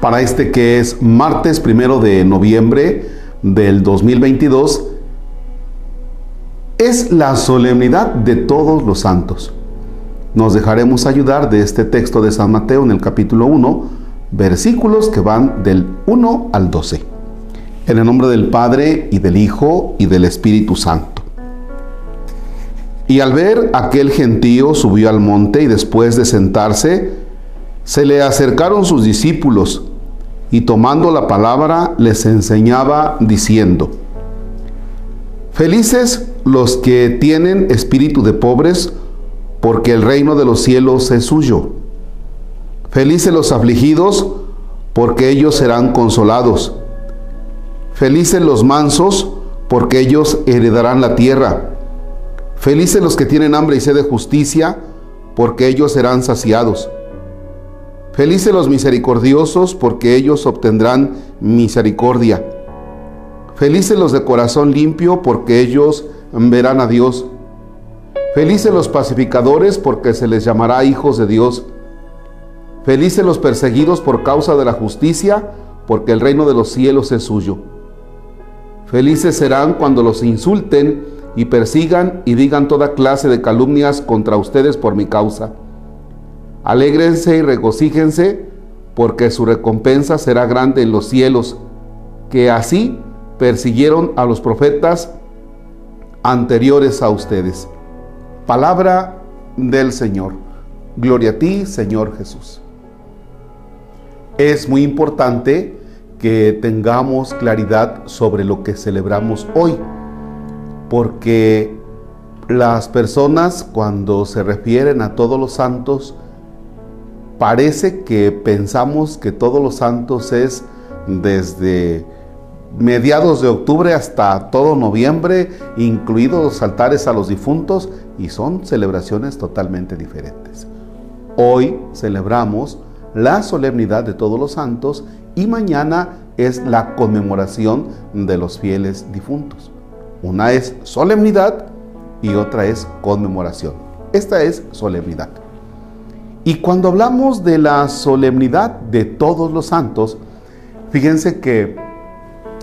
para este que es martes primero de noviembre del 2022, es la solemnidad de todos los santos. Nos dejaremos ayudar de este texto de San Mateo en el capítulo 1, versículos que van del 1 al 12. En el nombre del Padre y del Hijo y del Espíritu Santo. Y al ver aquel gentío subió al monte y después de sentarse, se le acercaron sus discípulos y tomando la palabra les enseñaba diciendo, Felices los que tienen espíritu de pobres, porque el reino de los cielos es suyo. Felices los afligidos, porque ellos serán consolados. Felices los mansos, porque ellos heredarán la tierra. Felices los que tienen hambre y sed de justicia, porque ellos serán saciados. Felices los misericordiosos, porque ellos obtendrán misericordia. Felices los de corazón limpio, porque ellos verán a Dios. Felices los pacificadores, porque se les llamará hijos de Dios. Felices los perseguidos por causa de la justicia, porque el reino de los cielos es suyo. Felices serán cuando los insulten y persigan y digan toda clase de calumnias contra ustedes por mi causa. Alégrense y regocíjense, porque su recompensa será grande en los cielos, que así persiguieron a los profetas anteriores a ustedes. Palabra del Señor. Gloria a ti, Señor Jesús. Es muy importante que tengamos claridad sobre lo que celebramos hoy, porque las personas cuando se refieren a todos los santos, parece que pensamos que todos los santos es desde mediados de octubre hasta todo noviembre, incluidos los altares a los difuntos, y son celebraciones totalmente diferentes. Hoy celebramos la solemnidad de todos los santos y mañana es la conmemoración de los fieles difuntos. Una es solemnidad y otra es conmemoración. Esta es solemnidad. Y cuando hablamos de la solemnidad de todos los santos, fíjense que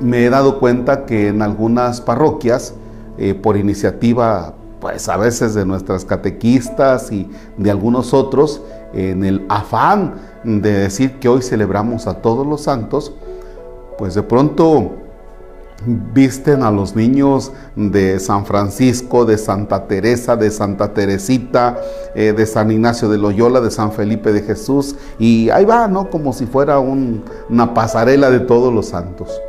me he dado cuenta que en algunas parroquias, eh, por iniciativa, pues a veces de nuestras catequistas y de algunos otros, en el afán de decir que hoy celebramos a todos los santos, pues de pronto visten a los niños de San Francisco, de Santa Teresa, de Santa Teresita, eh, de San Ignacio de Loyola, de San Felipe de Jesús, y ahí va, ¿no? Como si fuera una pasarela de todos los santos.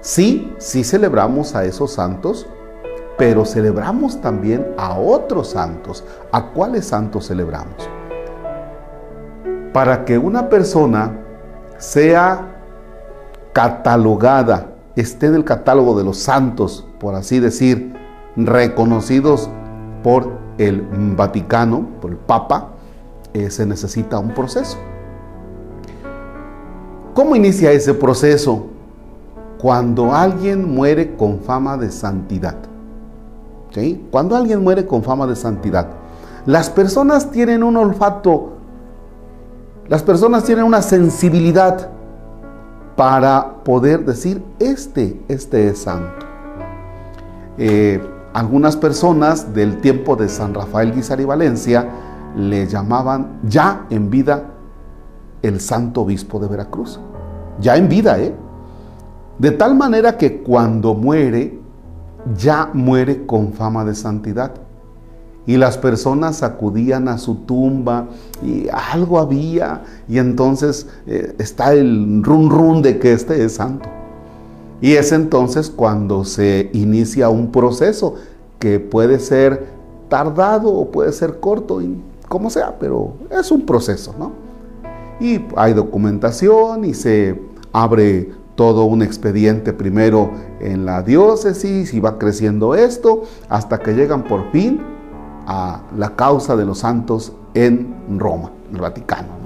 Sí, sí celebramos a esos santos, pero celebramos también a otros santos. ¿A cuáles santos celebramos? Para que una persona sea catalogada esté en el catálogo de los santos, por así decir, reconocidos por el Vaticano, por el Papa, eh, se necesita un proceso. ¿Cómo inicia ese proceso? Cuando alguien muere con fama de santidad. ¿Sí? Cuando alguien muere con fama de santidad. Las personas tienen un olfato, las personas tienen una sensibilidad para poder decir, este, este es santo. Eh, algunas personas del tiempo de San Rafael Guizar y Valencia le llamaban ya en vida el santo obispo de Veracruz. Ya en vida, ¿eh? De tal manera que cuando muere, ya muere con fama de santidad y las personas acudían a su tumba y algo había y entonces eh, está el run run de que este es santo. Y es entonces cuando se inicia un proceso que puede ser tardado o puede ser corto, como sea, pero es un proceso, ¿no? Y hay documentación y se abre todo un expediente primero en la diócesis y va creciendo esto hasta que llegan por fin a la causa de los santos en Roma, en el Vaticano.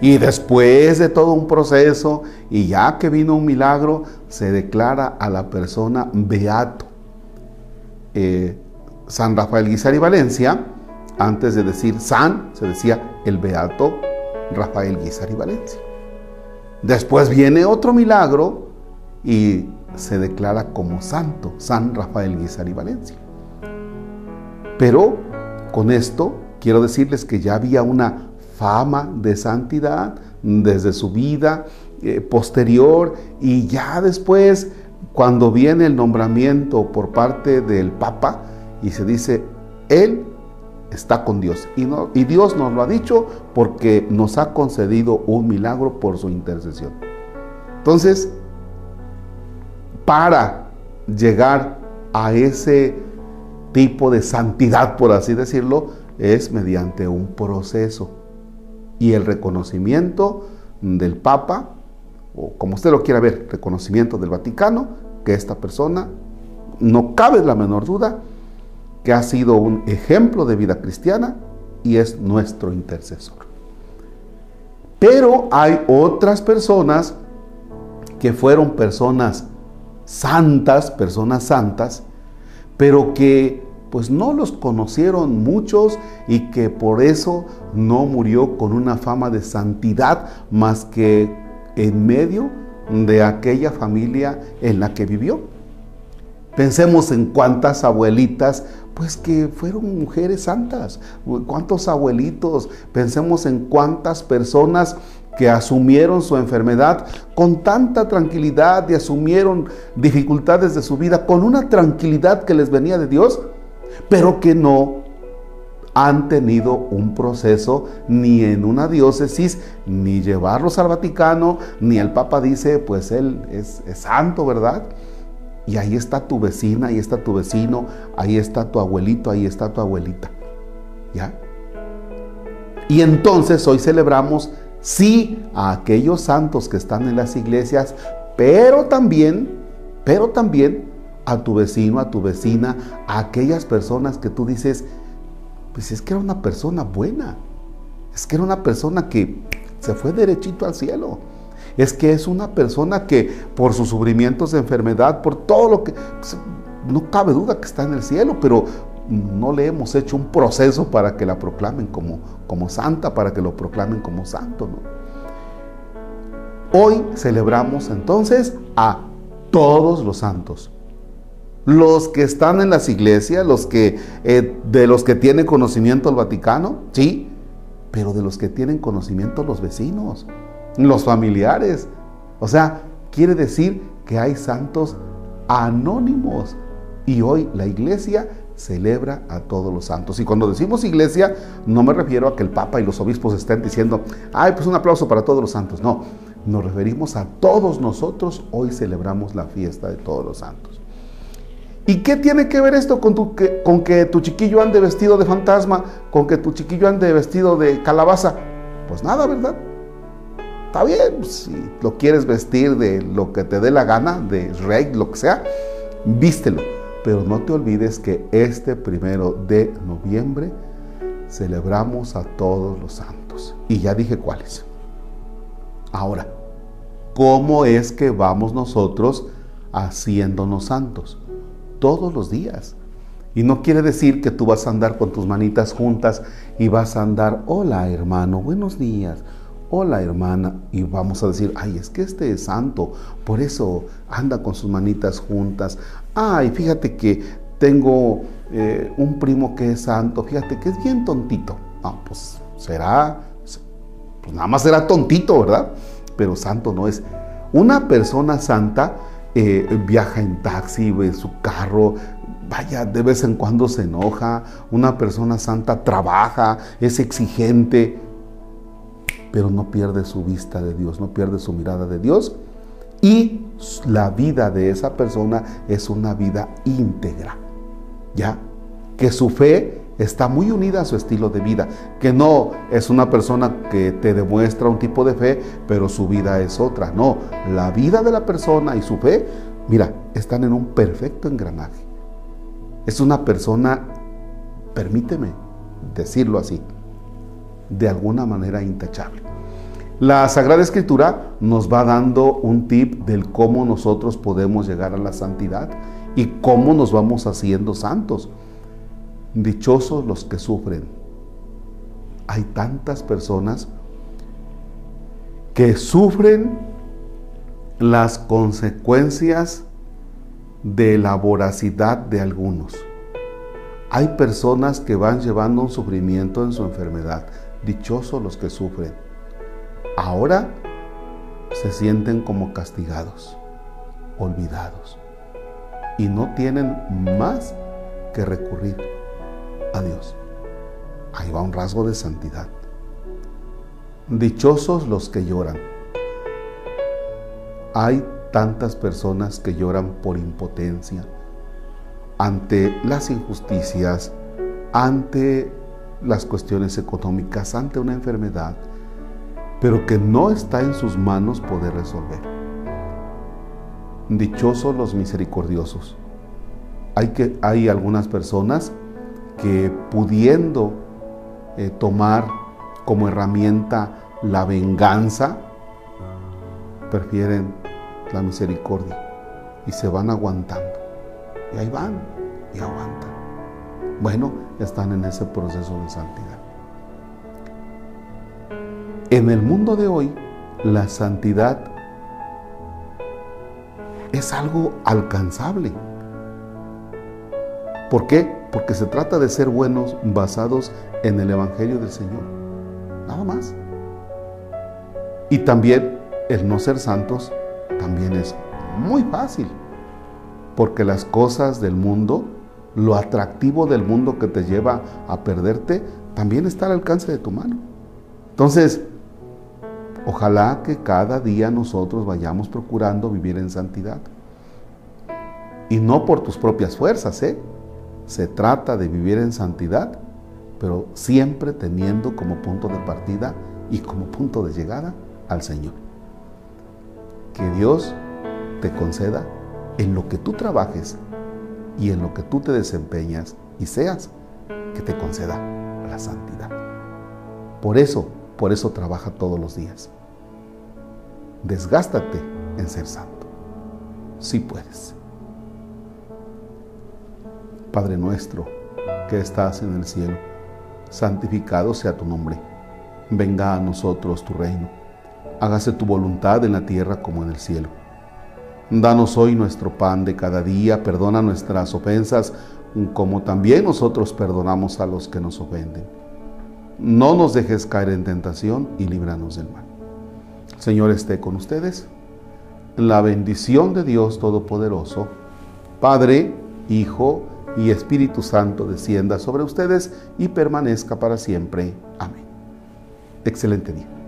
Y después de todo un proceso, y ya que vino un milagro, se declara a la persona beato. Eh, San Rafael Guizar y Valencia, antes de decir San, se decía el beato Rafael Guizar y Valencia. Después viene otro milagro y se declara como santo, San Rafael Guizar y Valencia. Pero con esto quiero decirles que ya había una fama de santidad desde su vida eh, posterior y ya después cuando viene el nombramiento por parte del Papa y se dice, Él está con Dios. Y, y Dios nos lo ha dicho porque nos ha concedido un milagro por su intercesión. Entonces, para llegar a ese tipo de santidad, por así decirlo, es mediante un proceso. Y el reconocimiento del Papa, o como usted lo quiera ver, reconocimiento del Vaticano, que esta persona, no cabe la menor duda, que ha sido un ejemplo de vida cristiana y es nuestro intercesor. Pero hay otras personas que fueron personas santas, personas santas, pero que pues no los conocieron muchos y que por eso no murió con una fama de santidad más que en medio de aquella familia en la que vivió. Pensemos en cuántas abuelitas, pues que fueron mujeres santas, cuántos abuelitos, pensemos en cuántas personas que asumieron su enfermedad con tanta tranquilidad y asumieron dificultades de su vida con una tranquilidad que les venía de Dios, pero que no han tenido un proceso ni en una diócesis, ni llevarlos al Vaticano, ni el Papa dice, pues él es, santo, ¿verdad? Y ahí está tu vecina, ahí está tu vecino, ahí está tu abuelito, ahí está tu abuelita. ¿Ya? Y entonces hoy celebramos, sí, a aquellos santos que están en las iglesias, pero también, pero también a tu vecino, a tu vecina, a aquellas personas que tú dices, pues es que era una persona buena, es que era una persona que se fue derechito al cielo. Es que es una persona que por sus sufrimientos de enfermedad, por todo lo que... Pues, no cabe duda que está en el cielo, pero no le hemos hecho un proceso para que la proclamen como, como santa, para que lo proclamen como santo. Hoy celebramos entonces a todos los santos. Los que están en las iglesias, los que, eh, de los que tienen conocimiento el Vaticano, sí, pero de los que tienen conocimiento los vecinos, los familiares. O sea, quiere decir que hay santos anónimos. Y hoy la iglesia celebra a todos los santos. Y cuando decimos iglesia, no me refiero a que el Papa y los obispos estén diciendo, ay, pues un aplauso para todos los santos. No, nos referimos a todos nosotros. Hoy celebramos la fiesta de todos los santos. ¿Y qué tiene que ver esto con, tu, que, con que tu chiquillo ande vestido de fantasma, con que tu chiquillo ande vestido de calabaza? Pues nada, ¿verdad? Está bien, si lo quieres vestir de lo que te dé la gana, de rey, lo que sea, vístelo. Pero no te olvides que este primero de noviembre celebramos a todos los santos. Y ya dije cuáles. Ahora, ¿cómo es que vamos nosotros haciéndonos santos? Todos los días. Y no quiere decir que tú vas a andar con tus manitas juntas y vas a andar, hola hermano, buenos días hola hermana, y vamos a decir, ay, es que este es santo, por eso anda con sus manitas juntas. Ay, fíjate que tengo eh, un primo que es santo, fíjate que es bien tontito. No, pues será, pues nada más será tontito, ¿verdad? Pero santo no es. Una persona santa eh, viaja en taxi, en su carro, vaya, de vez en cuando se enoja. Una persona santa trabaja, es exigente, pero no pierde su vista de Dios, no pierde su mirada de Dios. Y la vida de esa persona es una vida íntegra. ¿Ya? Que su fe está muy unida a su estilo de vida, que no es una persona que te demuestra un tipo de fe, pero su vida es otra. No, la vida de la persona y su fe, mira, están en un perfecto engranaje. Es una persona, permíteme decirlo así, de alguna manera intachable. La Sagrada Escritura nos va dando un tip del cómo nosotros podemos llegar a la santidad y cómo nos vamos haciendo santos. Dichosos los que sufren. Hay tantas personas que sufren las consecuencias de la voracidad de algunos. Hay personas que van llevando un sufrimiento en su enfermedad. Dichosos los que sufren. Ahora se sienten como castigados, olvidados. Y no tienen más que recurrir a Dios. Ahí va un rasgo de santidad. Dichosos los que lloran. Hay tantas personas que lloran por impotencia ante las injusticias, ante las cuestiones económicas, ante una enfermedad, pero que no está en sus manos poder resolver. Dichosos los misericordiosos. Hay, que, hay algunas personas que pudiendo eh, tomar como herramienta la venganza, prefieren la misericordia y se van aguantando. Y ahí van y aguantan. Bueno, están en ese proceso de santidad. En el mundo de hoy, la santidad es algo alcanzable. ¿Por qué? Porque se trata de ser buenos basados en el Evangelio del Señor. Nada más. Y también el no ser santos también es muy fácil. Porque las cosas del mundo, lo atractivo del mundo que te lleva a perderte, también está al alcance de tu mano. Entonces, ojalá que cada día nosotros vayamos procurando vivir en santidad. Y no por tus propias fuerzas, ¿eh? Se trata de vivir en santidad, pero siempre teniendo como punto de partida y como punto de llegada al Señor. Que Dios te conceda en lo que tú trabajes y en lo que tú te desempeñas y seas, que te conceda la santidad. Por eso, por eso trabaja todos los días. Desgástate en ser santo. Si puedes. Padre nuestro, que estás en el cielo, santificado sea tu nombre. Venga a nosotros tu reino. Hágase tu voluntad en la tierra como en el cielo. Danos hoy nuestro pan de cada día, perdona nuestras ofensas, como también nosotros perdonamos a los que nos ofenden. No nos dejes caer en tentación y líbranos del mal. Señor esté con ustedes. La bendición de Dios Todopoderoso, Padre, Hijo y Espíritu Santo descienda sobre ustedes y permanezca para siempre. Amén. Excelente día.